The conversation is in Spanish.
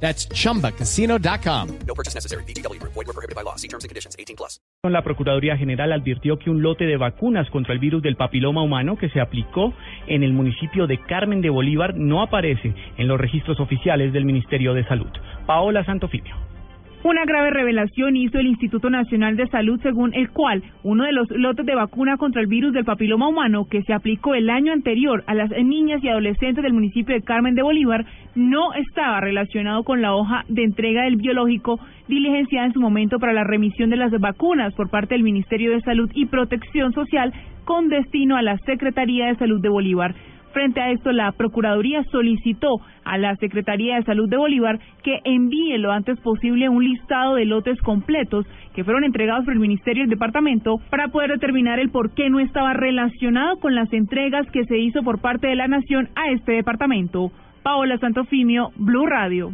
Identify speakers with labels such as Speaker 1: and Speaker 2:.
Speaker 1: That's chumbacasino.com.
Speaker 2: No purchase necessary. BGW. Void were prohibited by law. See terms and conditions. 18 plus.
Speaker 3: La Procuraduría General advirtió que un lote de vacunas contra el virus del papiloma humano que se aplicó en el municipio de Carmen de Bolívar no aparece en los registros oficiales del Ministerio de Salud. Paola Santofimio.
Speaker 4: Una grave revelación hizo el Instituto Nacional de Salud según el cual uno de los lotes de vacuna contra el virus del papiloma humano que se aplicó el año anterior a las niñas y adolescentes del municipio de Carmen de Bolívar no estaba relacionado con la hoja de entrega del biológico diligenciada en su momento para la remisión de las vacunas por parte del Ministerio de Salud y Protección Social con destino a la Secretaría de Salud de Bolívar. Frente a esto, la Procuraduría solicitó a la Secretaría de Salud de Bolívar que envíe lo antes posible un listado de lotes completos que fueron entregados por el Ministerio del Departamento para poder determinar el por qué no estaba relacionado con las entregas que se hizo por parte de la Nación a este departamento. Paola Santofimio, Blue Radio.